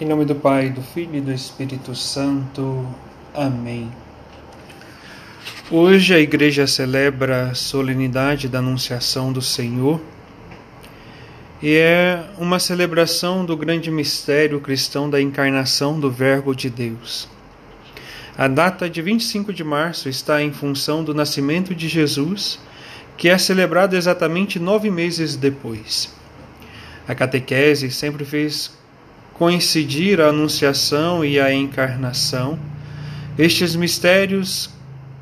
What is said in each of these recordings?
Em nome do Pai, do Filho e do Espírito Santo. Amém. Hoje a Igreja celebra a solenidade da Anunciação do Senhor e é uma celebração do grande mistério cristão da encarnação do Verbo de Deus. A data de 25 de março está em função do nascimento de Jesus, que é celebrado exatamente nove meses depois. A catequese sempre fez coincidir a Anunciação e a Encarnação, estes mistérios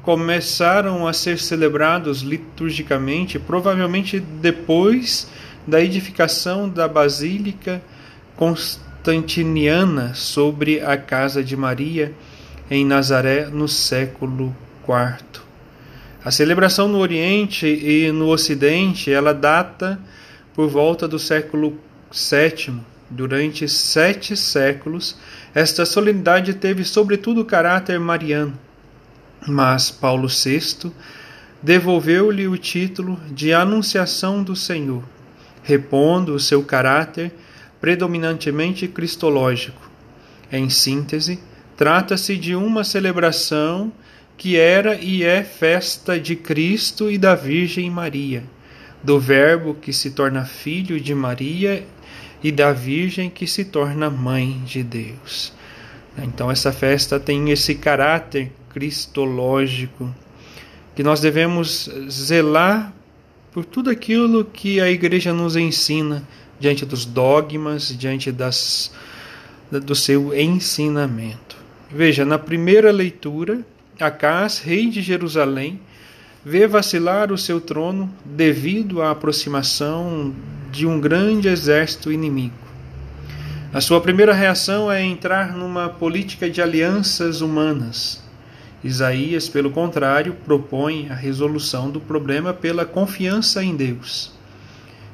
começaram a ser celebrados liturgicamente, provavelmente depois da edificação da Basílica Constantiniana sobre a casa de Maria em Nazaré no século IV. A celebração no Oriente e no Ocidente, ela data por volta do século VII Durante sete séculos, esta solenidade teve sobretudo caráter mariano, mas Paulo VI devolveu-lhe o título de Anunciação do Senhor, repondo o seu caráter predominantemente cristológico. Em síntese, trata-se de uma celebração que era e é festa de Cristo e da Virgem Maria, do Verbo que se torna filho de Maria e da Virgem que se torna mãe de Deus. Então, essa festa tem esse caráter cristológico que nós devemos zelar por tudo aquilo que a igreja nos ensina diante dos dogmas, diante das, do seu ensinamento. Veja, na primeira leitura, Acás, rei de Jerusalém, vê vacilar o seu trono devido à aproximação de um grande exército inimigo. A sua primeira reação é entrar numa política de alianças humanas. Isaías, pelo contrário, propõe a resolução do problema pela confiança em Deus.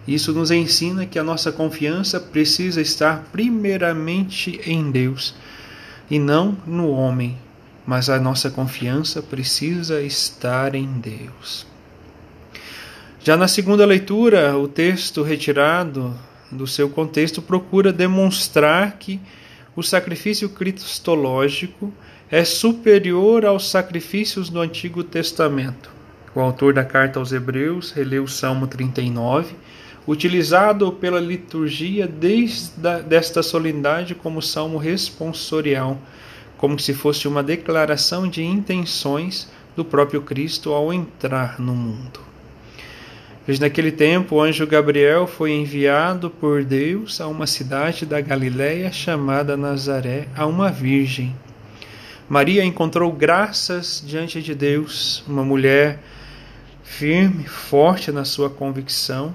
Isso nos ensina que a nossa confiança precisa estar primeiramente em Deus e não no homem, mas a nossa confiança precisa estar em Deus. Já na segunda leitura, o texto retirado do seu contexto procura demonstrar que o sacrifício cristológico é superior aos sacrifícios do Antigo Testamento. O autor da carta aos Hebreus releu o Salmo 39, utilizado pela liturgia desde desta solenidade como salmo responsorial, como se fosse uma declaração de intenções do próprio Cristo ao entrar no mundo. Pois naquele tempo o anjo Gabriel foi enviado por Deus a uma cidade da Galiléia chamada Nazaré, a uma virgem. Maria encontrou graças diante de Deus, uma mulher firme, forte na sua convicção.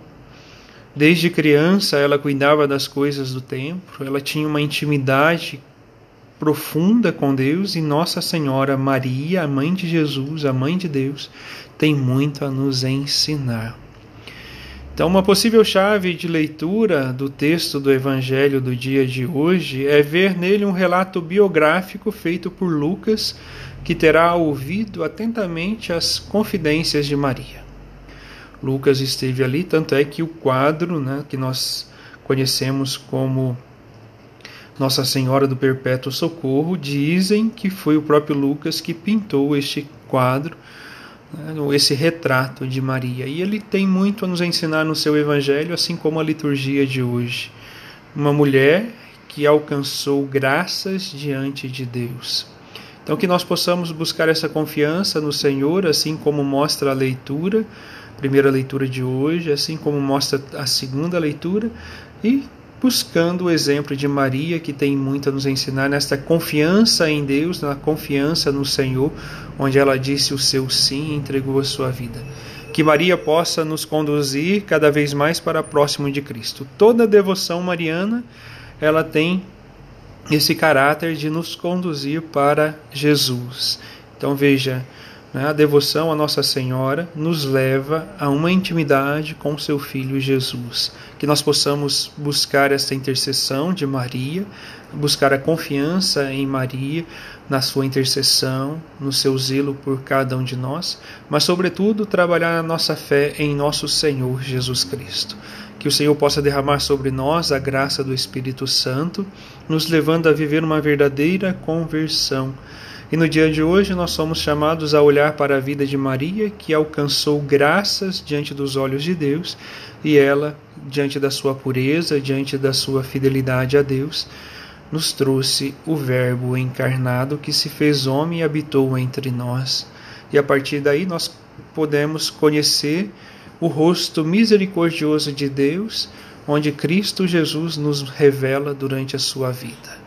Desde criança ela cuidava das coisas do templo, ela tinha uma intimidade profunda com Deus e Nossa Senhora Maria, a mãe de Jesus, a mãe de Deus, tem muito a nos ensinar. Então, uma possível chave de leitura do texto do Evangelho do dia de hoje é ver nele um relato biográfico feito por Lucas, que terá ouvido atentamente as confidências de Maria. Lucas esteve ali, tanto é que o quadro né, que nós conhecemos como Nossa Senhora do Perpétuo Socorro dizem que foi o próprio Lucas que pintou este quadro né, esse retrato de Maria. E ele tem muito a nos ensinar no seu evangelho, assim como a liturgia de hoje. Uma mulher que alcançou graças diante de Deus. Então, que nós possamos buscar essa confiança no Senhor, assim como mostra a leitura, a primeira leitura de hoje, assim como mostra a segunda leitura, e buscando o exemplo de Maria, que tem muito a nos ensinar nesta confiança em Deus, na confiança no Senhor, onde ela disse o seu sim e entregou a sua vida. Que Maria possa nos conduzir cada vez mais para próximo de Cristo. Toda devoção mariana, ela tem esse caráter de nos conduzir para Jesus. Então veja? A devoção a Nossa Senhora nos leva a uma intimidade com seu Filho Jesus. Que nós possamos buscar esta intercessão de Maria, buscar a confiança em Maria, na sua intercessão, no seu zelo por cada um de nós, mas, sobretudo, trabalhar a nossa fé em nosso Senhor Jesus Cristo. Que o Senhor possa derramar sobre nós a graça do Espírito Santo, nos levando a viver uma verdadeira conversão. E no dia de hoje nós somos chamados a olhar para a vida de Maria, que alcançou graças diante dos olhos de Deus, e ela, diante da sua pureza, diante da sua fidelidade a Deus, nos trouxe o Verbo encarnado que se fez homem e habitou entre nós. E a partir daí nós podemos conhecer o rosto misericordioso de Deus, onde Cristo Jesus nos revela durante a sua vida.